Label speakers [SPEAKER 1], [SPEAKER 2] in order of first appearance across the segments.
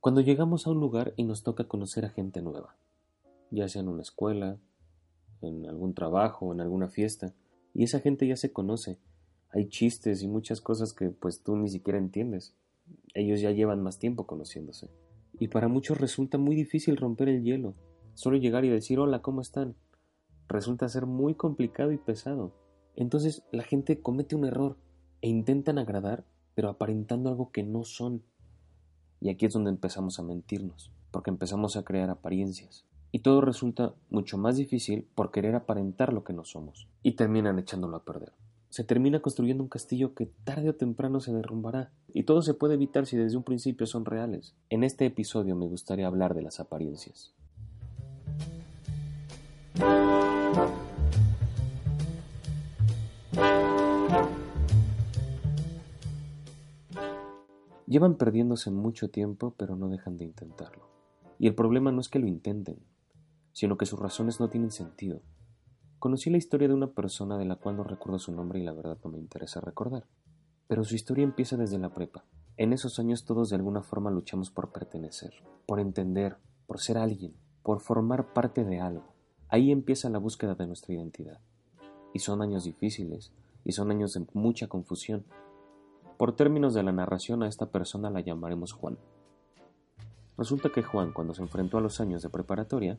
[SPEAKER 1] Cuando llegamos a un lugar y nos toca conocer a gente nueva, ya sea en una escuela, en algún trabajo, en alguna fiesta, y esa gente ya se conoce, hay chistes y muchas cosas que pues tú ni siquiera entiendes. Ellos ya llevan más tiempo conociéndose. Y para muchos resulta muy difícil romper el hielo. Solo llegar y decir hola, ¿cómo están? Resulta ser muy complicado y pesado. Entonces la gente comete un error e intentan agradar, pero aparentando algo que no son. Y aquí es donde empezamos a mentirnos, porque empezamos a crear apariencias. Y todo resulta mucho más difícil por querer aparentar lo que no somos. Y terminan echándolo a perder. Se termina construyendo un castillo que tarde o temprano se derrumbará. Y todo se puede evitar si desde un principio son reales. En este episodio me gustaría hablar de las apariencias. Llevan perdiéndose mucho tiempo, pero no dejan de intentarlo. Y el problema no es que lo intenten, sino que sus razones no tienen sentido. Conocí la historia de una persona de la cual no recuerdo su nombre y la verdad no me interesa recordar. Pero su historia empieza desde la prepa. En esos años todos de alguna forma luchamos por pertenecer, por entender, por ser alguien, por formar parte de algo. Ahí empieza la búsqueda de nuestra identidad. Y son años difíciles, y son años de mucha confusión, por términos de la narración a esta persona la llamaremos Juan. Resulta que Juan, cuando se enfrentó a los años de preparatoria,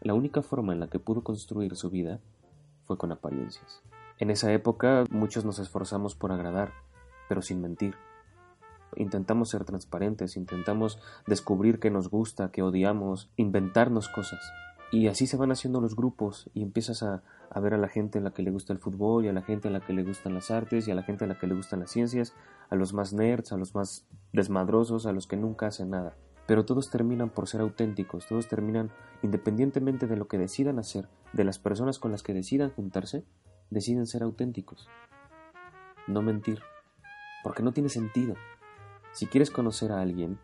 [SPEAKER 1] la única forma en la que pudo construir su vida fue con apariencias. En esa época muchos nos esforzamos por agradar, pero sin mentir. Intentamos ser transparentes, intentamos descubrir qué nos gusta, qué odiamos, inventarnos cosas. Y así se van haciendo los grupos y empiezas a, ver a la gente a la que le gusta el fútbol y a la gente a la que le gustan las artes y a la gente a la que le gustan las ciencias, a los más nerds, a los más desmadrosos, a los que nunca hacen nada. Pero todos terminan por ser auténticos, todos terminan, independientemente de lo que decidan hacer, de las personas con las que decidan juntarse, deciden ser auténticos. No mentir, porque no tiene sentido. Si quieres conocer a alguien,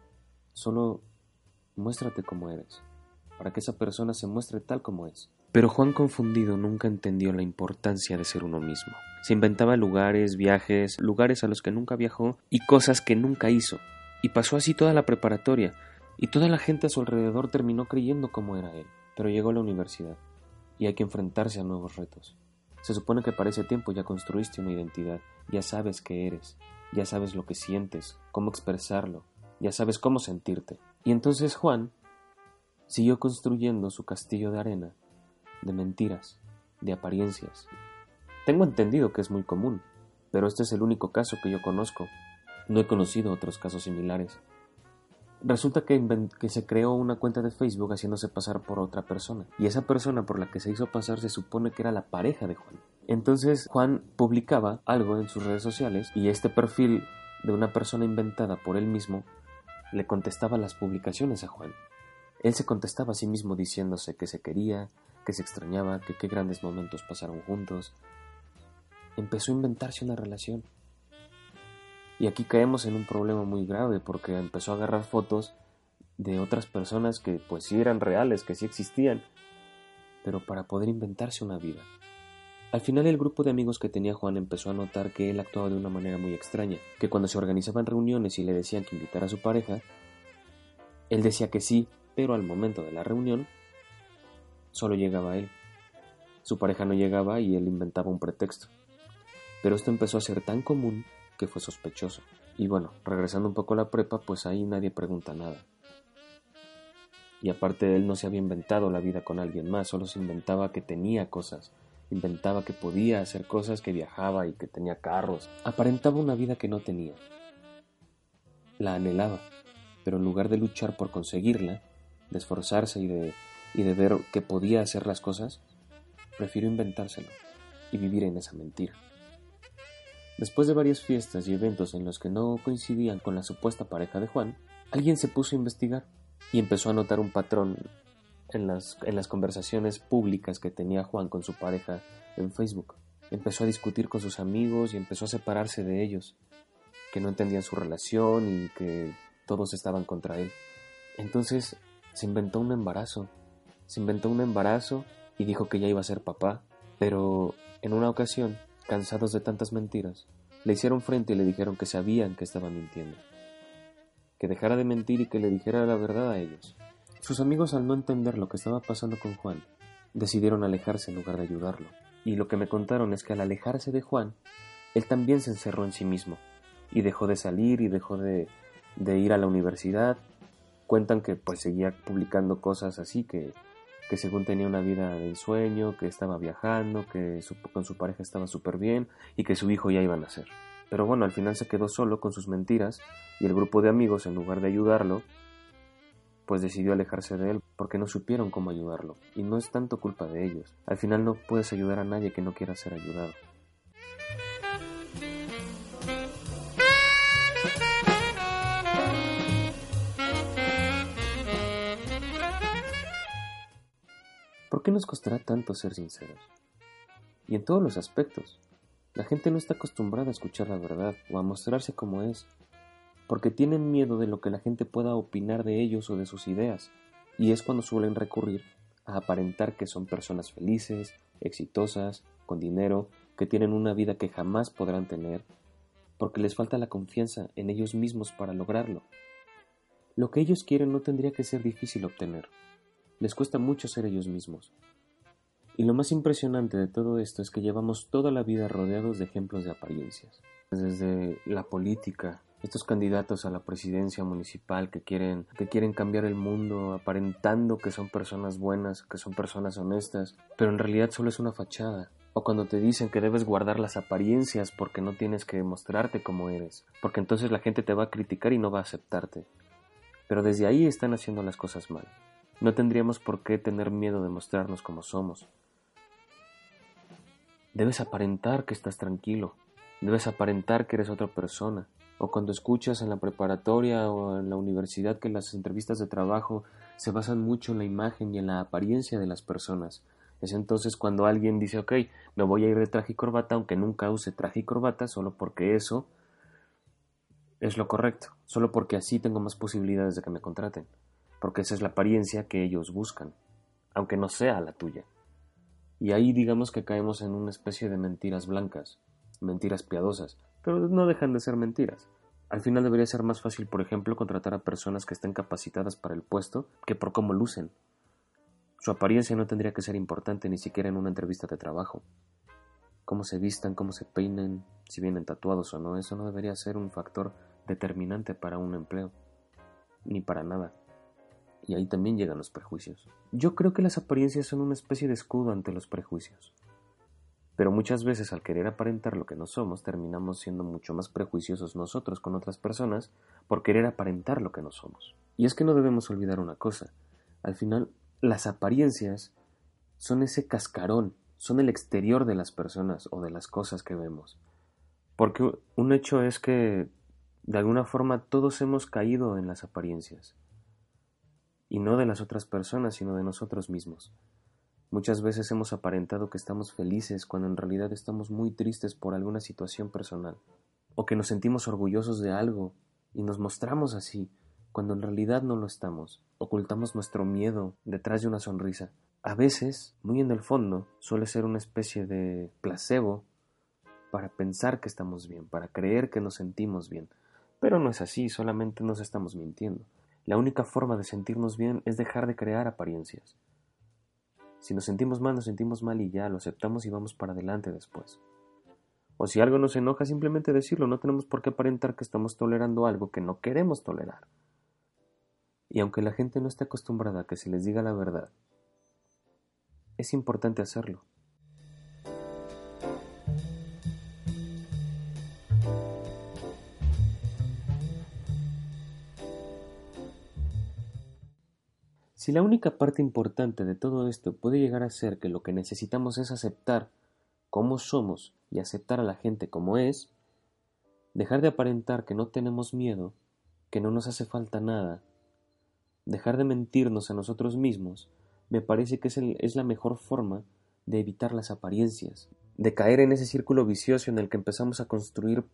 [SPEAKER 1] solo muéstrate como eres para que esa persona se muestre tal como es. Pero Juan confundido nunca entendió la importancia de ser uno mismo. Se inventaba lugares, viajes, lugares a los que nunca viajó y cosas que nunca hizo. Y pasó así toda la preparatoria, y toda la gente a su alrededor terminó creyendo como era él. Pero llegó a la universidad, y hay que enfrentarse a nuevos retos. Se supone que para ese tiempo ya construiste una identidad, ya sabes qué eres, ya sabes lo que sientes, cómo expresarlo, ya sabes cómo sentirte. Y entonces Juan siguió construyendo su castillo de arena, de mentiras, de apariencias. Tengo entendido que es muy común, pero este es el único caso que yo conozco. No he conocido otros casos similares. Resulta que, se creó una cuenta de Facebook haciéndose pasar por otra persona. Y esa persona por la que se hizo pasar se supone que era la pareja de Juan. Entonces Juan publicaba algo en sus redes sociales y este perfil de una persona inventada por él mismo le contestaba las publicaciones a Juan. Él se contestaba a sí mismo diciéndose que se quería, que se extrañaba, que qué grandes momentos pasaron juntos. Empezó a inventarse una relación. Y aquí caemos en un problema muy grave porque empezó a agarrar fotos de otras personas que pues sí eran reales, que sí existían, pero para poder inventarse una vida. Al final el grupo de amigos que tenía Juan empezó a notar que él actuaba de una manera muy extraña, que cuando se organizaban reuniones y le decían que invitara a su pareja, él decía que sí, pero al momento de la reunión solo llegaba él. Su pareja no llegaba y él inventaba un pretexto. Pero esto empezó a ser tan común que fue sospechoso. Y bueno, regresando un poco a la prepa, pues ahí nadie pregunta nada. Y aparte él no se había inventado la vida con alguien más, solo se inventaba que tenía cosas, inventaba que podía hacer cosas, que viajaba y que tenía carros. Aparentaba una vida que no tenía. La anhelaba, pero en lugar de luchar por conseguirla, de esforzarse y de, y de ver que podía hacer las cosas, prefirió inventárselo y vivir en esa mentira. Después de varias fiestas y eventos en los que no coincidían con la supuesta pareja de Juan, Alguien se puso a investigar y empezó a notar un patrón en las, en las conversaciones públicas que tenía Juan con su pareja en Facebook. Empezó a discutir con sus amigos y empezó a separarse de ellos, que no entendían su relación y que todos estaban contra él. Entonces se inventó un embarazo. Se inventó un embarazo y dijo que ya iba a ser papá. Pero en una ocasión, cansados de tantas mentiras, le hicieron frente y le dijeron que sabían que estaba mintiendo. Que dejara de mentir y que le dijera la verdad a ellos. Sus amigos, al no entender lo que estaba pasando con Juan, decidieron alejarse en lugar de ayudarlo. Y lo que me contaron es que al alejarse de Juan, él también se encerró en sí mismo y dejó de salir y dejó de, de ir a la universidad. Cuentan que pues seguía publicando cosas así que, que según tenía una vida de ensueño, que estaba viajando, que con su pareja estaba súper bien y que su hijo ya iba a nacer. Pero bueno, al final se quedó solo con sus mentiras y el grupo de amigos, en lugar de ayudarlo, pues decidió alejarse de él porque no supieron cómo ayudarlo. Y no es tanto culpa de ellos. Al final no puedes ayudar a nadie que no quiera ser ayudado. Qué nos costará tanto ser sinceros? Y en todos los aspectos. La gente no está acostumbrada a escuchar la verdad o a mostrarse como es, porque tienen miedo de lo que la gente pueda opinar de ellos o de sus ideas, y es cuando suelen recurrir a aparentar que son personas felices, exitosas, con dinero, que tienen una vida que jamás podrán tener, porque les falta la confianza en ellos mismos para lograrlo. Lo que ellos quieren no tendría que ser difícil obtener. Les cuesta mucho ser ellos mismos. Y lo más impresionante de todo esto es que llevamos toda la vida rodeados de ejemplos de apariencias. Desde la política, estos candidatos a la presidencia municipal que quieren, que quieren cambiar el mundo aparentando que son personas buenas, que son personas honestas, pero en realidad solo es una fachada. O cuando te dicen que debes guardar las apariencias porque no tienes que mostrarte como eres, porque entonces la gente te va a criticar y no va a aceptarte. Pero desde ahí están haciendo las cosas mal. No tendríamos por qué tener miedo de mostrarnos como somos. Debes aparentar que estás tranquilo, debes aparentar que eres otra persona, o cuando escuchas en la preparatoria o en la universidad que las entrevistas de trabajo se basan mucho en la imagen y en la apariencia de las personas. Es entonces cuando alguien dice, ok, me voy a ir de traje y corbata, aunque nunca use traje y corbata, solo porque eso es lo correcto, solo porque así tengo más posibilidades de que me contraten, porque esa es la apariencia que ellos buscan, aunque no sea la tuya. Y ahí digamos que caemos en una especie de mentiras blancas, mentiras piadosas, pero no dejan de ser mentiras. Al final debería ser más fácil, por ejemplo, contratar a personas que estén capacitadas para el puesto que por cómo lucen. Su apariencia no tendría que ser importante ni siquiera en una entrevista de trabajo. Cómo se vistan, cómo se peinen, si vienen tatuados o no, eso no debería ser un factor determinante para un empleo, ni para nada. Y ahí también llegan los prejuicios. Yo creo que las apariencias son una especie de escudo ante los prejuicios. Pero muchas veces al querer aparentar lo que no somos, terminamos siendo mucho más prejuiciosos nosotros con otras personas por querer aparentar lo que no somos. Y es que no debemos olvidar una cosa. Al final, las apariencias son ese cascarón, son el exterior de las personas o de las cosas que vemos. Porque un hecho es que, de alguna forma, todos hemos caído en las apariencias. Y no de las otras personas, sino de nosotros mismos. Muchas veces hemos aparentado que estamos felices cuando en realidad estamos muy tristes por alguna situación personal, o que nos sentimos orgullosos de algo y nos mostramos así, cuando en realidad no lo estamos. Ocultamos nuestro miedo detrás de una sonrisa. A veces, muy en el fondo, suele ser una especie de placebo para pensar que estamos bien, para creer que nos sentimos bien. Pero no es así, solamente nos estamos mintiendo. La única forma de sentirnos bien es dejar de crear apariencias. Si nos sentimos mal, nos sentimos mal y ya, lo aceptamos y vamos para adelante después. O si algo nos enoja, simplemente decirlo, no tenemos por qué aparentar que estamos tolerando algo que no queremos tolerar. Y aunque la gente no esté acostumbrada a que se les diga la verdad, es importante hacerlo. Si la única parte importante de todo esto puede llegar a ser que lo que necesitamos es aceptar cómo somos y aceptar a la gente como es, dejar de aparentar que no tenemos miedo que no nos hace falta nada, dejar de mentirnos a nosotros mismos, me parece que es, la mejor forma de evitar las apariencias, de caer en ese círculo vicioso en el que empezamos a construir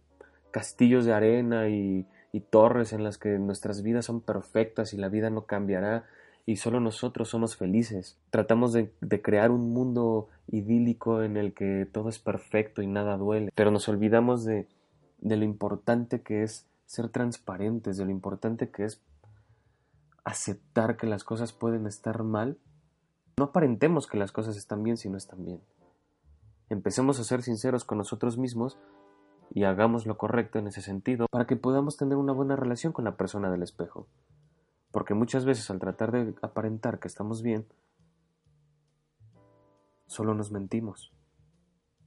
[SPEAKER 1] castillos de arena y torres en las que nuestras vidas son perfectas y la vida no cambiará y solo nosotros somos felices. Tratamos de, crear un mundo idílico en el que todo es perfecto y nada duele, pero nos olvidamos de lo importante que es ser transparentes, de lo importante que es aceptar que las cosas pueden estar mal. No aparentemos que las cosas están bien si no están bien. Empecemos a ser sinceros con nosotros mismos y hagamos lo correcto en ese sentido para que podamos tener una buena relación con la persona del espejo. Porque muchas veces al tratar de aparentar que estamos bien, solo nos mentimos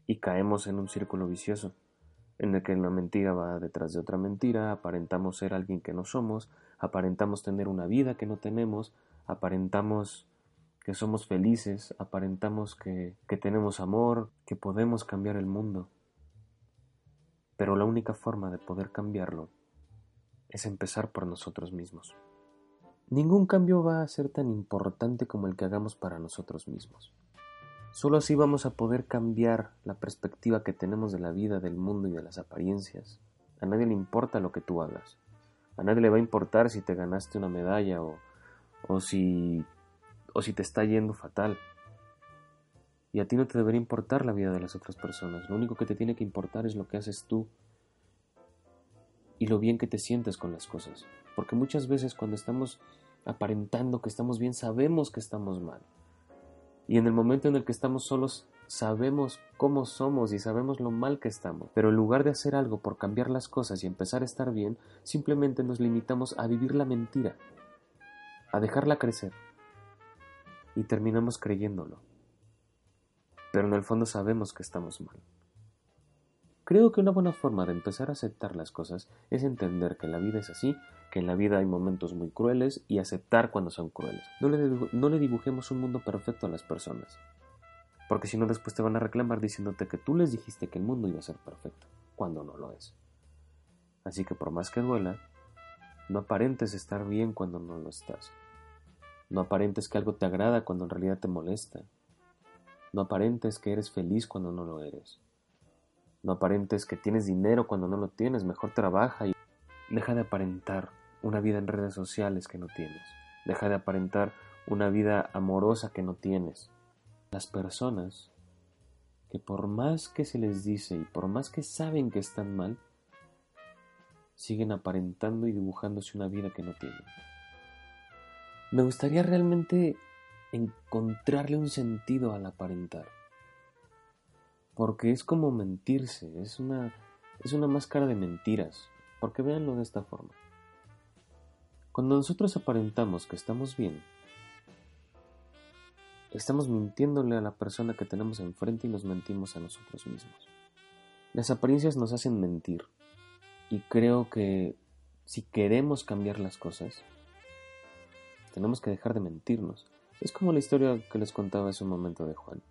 [SPEAKER 1] y caemos en un círculo vicioso en el que una mentira va detrás de otra mentira, aparentamos ser alguien que no somos, aparentamos tener una vida que no tenemos, aparentamos que somos felices, aparentamos que, que tenemos amor, que podemos cambiar el mundo. Pero la única forma de poder cambiarlo es empezar por nosotros mismos. Ningún cambio va a ser tan importante como el que hagamos para nosotros mismos. Solo así vamos a poder cambiar la perspectiva que tenemos de la vida, del mundo y de las apariencias. A nadie le importa lo que tú hagas. A nadie le va a importar si te ganaste una medalla o, o si o si te está yendo fatal. Y a ti no te debería importar la vida de las otras personas. Lo único que te tiene que importar es lo que haces tú y lo bien que te sientes con las cosas. Porque muchas veces cuando estamos aparentando que estamos bien, sabemos que estamos mal. Y en el momento en el que estamos solos, sabemos cómo somos y sabemos lo mal que estamos. Pero en lugar de hacer algo por cambiar las cosas y empezar a estar bien, simplemente nos limitamos a vivir la mentira, a dejarla crecer. Y terminamos creyéndolo. Pero en el fondo sabemos que estamos mal. Creo que una buena forma de empezar a aceptar las cosas es entender que la vida es así, que en la vida hay momentos muy crueles y aceptar cuando son crueles. No le, dibujemos un mundo perfecto a las personas, porque si no después te van a reclamar diciéndote que tú les dijiste que el mundo iba a ser perfecto, cuando no lo es. Así que por más que duela, no aparentes estar bien cuando no lo estás. No aparentes que algo te agrada cuando en realidad te molesta. No aparentes que eres feliz cuando no lo eres. No aparentes que tienes dinero cuando no lo tienes, mejor trabaja y deja de aparentar una vida en redes sociales que no tienes. Deja de aparentar una vida amorosa que no tienes. Las personas que por más que se les dice y por más que saben que están mal, siguen aparentando y dibujándose una vida que no tienen. Me gustaría realmente encontrarle un sentido al aparentar porque es como mentirse, es una, es una máscara de mentiras, porque véanlo de esta forma. Cuando nosotros aparentamos que estamos bien, estamos mintiéndole a la persona que tenemos enfrente y nos mentimos a nosotros mismos. Las apariencias nos hacen mentir y creo que si queremos cambiar las cosas, tenemos que dejar de mentirnos. Es como la historia que les contaba hace un momento de Juan.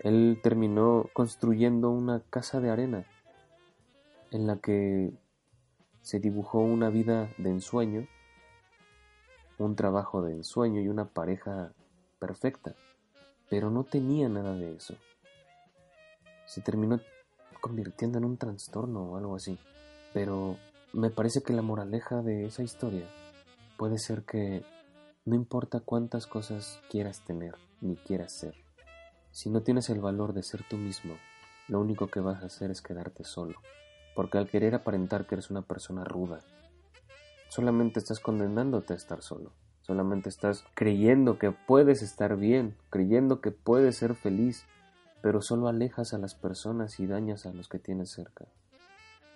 [SPEAKER 1] Él terminó construyendo una casa de arena en la que se dibujó una vida de ensueño, un trabajo de ensueño y una pareja perfecta, pero no tenía nada de eso. Se terminó convirtiendo en un trastorno o algo así, pero me parece que la moraleja de esa historia puede ser que no importa cuántas cosas quieras tener ni quieras ser, si no tienes el valor de ser tú mismo, lo único que vas a hacer es quedarte solo, porque al querer aparentar que eres una persona ruda, solamente estás condenándote a estar solo, solamente estás creyendo que puedes estar bien, creyendo que puedes ser feliz, pero solo alejas a las personas y dañas a los que tienes cerca.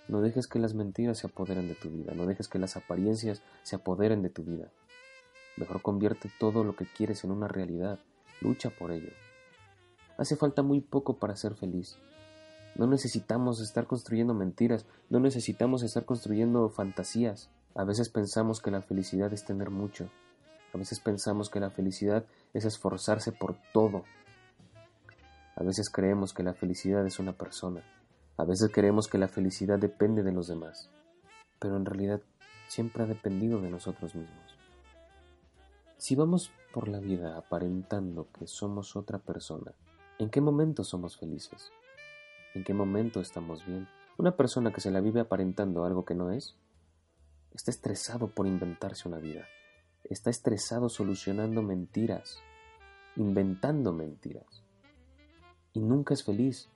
[SPEAKER 1] No dejes que las mentiras se apoderen de tu vida, no dejes que las apariencias se apoderen de tu vida. Mejor convierte todo lo que quieres en una realidad, lucha por ello. Hace falta muy poco para ser feliz. No necesitamos estar construyendo mentiras, no necesitamos estar construyendo fantasías. A veces pensamos que la felicidad es tener mucho. A veces pensamos que la felicidad es esforzarse por todo. A veces creemos que la felicidad es una persona. A veces creemos que la felicidad depende de los demás. Pero en realidad siempre ha dependido de nosotros mismos. Si vamos por la vida aparentando que somos otra persona, ¿en qué momento somos felices? ¿En qué momento estamos bien? Una persona que se la vive aparentando algo que no es, está estresado por inventarse una vida, está estresado solucionando mentiras, inventando mentiras, y nunca es feliz.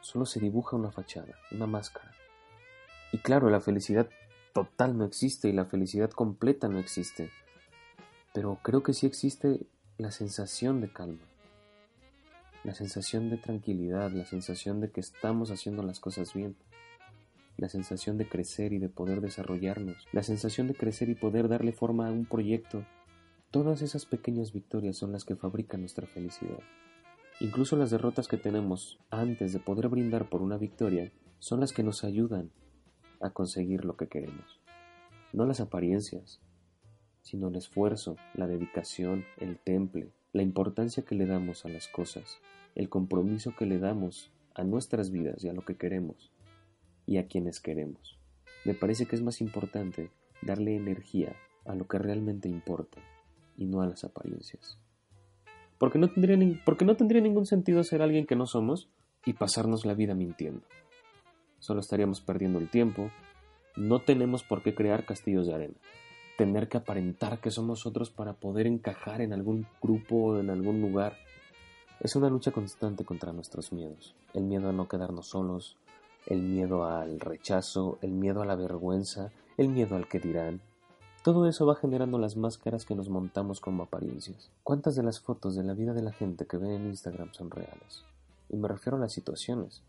[SPEAKER 1] Solo se dibuja una fachada, una máscara. Y claro, la felicidad total no existe y la felicidad completa no existe pero creo que sí existe la sensación de calma, la sensación de tranquilidad, la sensación de que estamos haciendo las cosas bien, la sensación de crecer y de poder desarrollarnos, la sensación de crecer y poder darle forma a un proyecto. Todas esas pequeñas victorias son las que fabrican nuestra felicidad. Incluso las derrotas que tenemos antes de poder brindar por una victoria son las que nos ayudan a conseguir lo que queremos, no las apariencias, sino el esfuerzo, la dedicación, el temple, la importancia que le damos a las cosas, el compromiso que le damos a nuestras vidas y a lo que queremos y a quienes queremos. Me parece que es más importante darle energía a lo que realmente importa y no a las apariencias. Porque no tendría, porque no tendría ningún sentido ser alguien que no somos y pasarnos la vida mintiendo. Solo estaríamos perdiendo el tiempo. No tenemos por qué crear castillos de arena tener que aparentar que somos otros para poder encajar en algún grupo o en algún lugar. Es una lucha constante contra nuestros miedos. El miedo a no quedarnos solos, el miedo al rechazo, el miedo a la vergüenza, el miedo al que dirán. Todo eso va generando las máscaras que nos montamos como apariencias. ¿Cuántas de las fotos de la vida de la gente que ven en Instagram son reales? Y me refiero a las situaciones,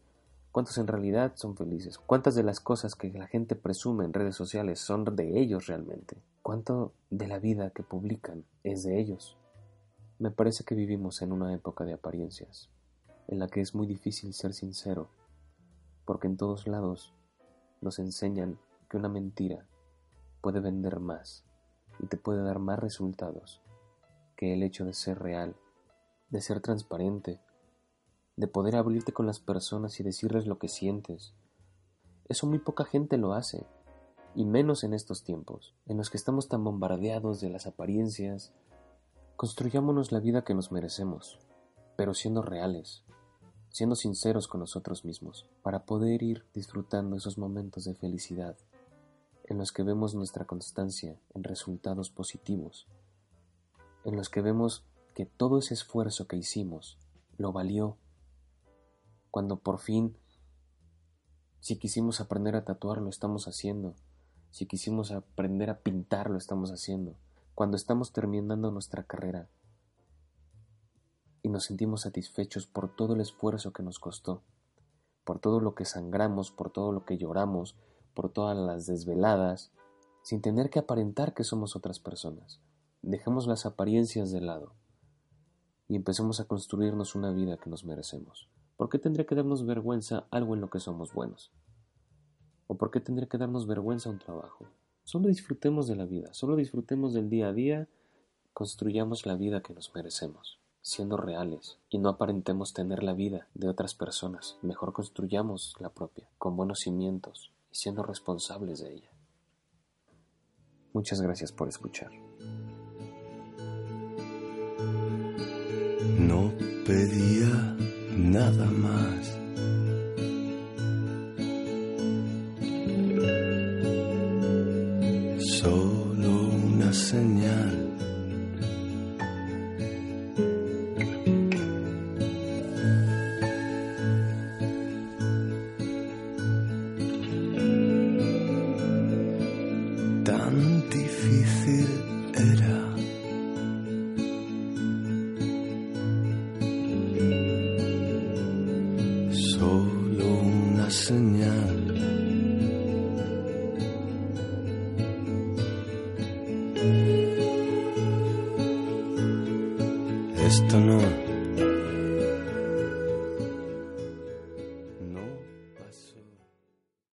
[SPEAKER 1] cuántos en realidad son felices, cuántas de las cosas que la gente presume en redes sociales son de ellos realmente, cuánto de la vida que publican es de ellos. Me parece que vivimos en una época de apariencias, en la que es muy difícil ser sincero, porque en todos lados nos enseñan que una mentira puede vender más y te puede dar más resultados que el hecho de ser real, de ser transparente, de poder abrirte con las personas y decirles lo que sientes. Eso muy poca gente lo hace, y menos en estos tiempos, en los que estamos tan bombardeados de las apariencias. Construyámonos la vida que nos merecemos, pero siendo reales, siendo sinceros con nosotros mismos, para poder ir disfrutando esos momentos de felicidad, en los que vemos nuestra constancia en resultados positivos, en los que vemos que todo ese esfuerzo que hicimos lo valió cuando por fin, si quisimos aprender a tatuar, lo estamos haciendo. Si quisimos aprender a pintar, lo estamos haciendo. Cuando estamos terminando nuestra carrera y nos sentimos satisfechos por todo el esfuerzo que nos costó, por todo lo que sangramos, por todo lo que lloramos, por todas las desveladas, sin tener que aparentar que somos otras personas. Dejemos las apariencias de lado y empecemos a construirnos una vida que nos merecemos. ¿Por qué tendría que darnos vergüenza algo en lo que somos buenos? ¿O por qué tendría que darnos vergüenza un trabajo? Solo disfrutemos de la vida, solo disfrutemos del día a día, construyamos la vida que nos merecemos, siendo reales, y no aparentemos tener la vida de otras personas, mejor construyamos la propia, con buenos cimientos y siendo responsables de ella. Muchas gracias por escuchar.
[SPEAKER 2] No pedía nada más. Solo una señal.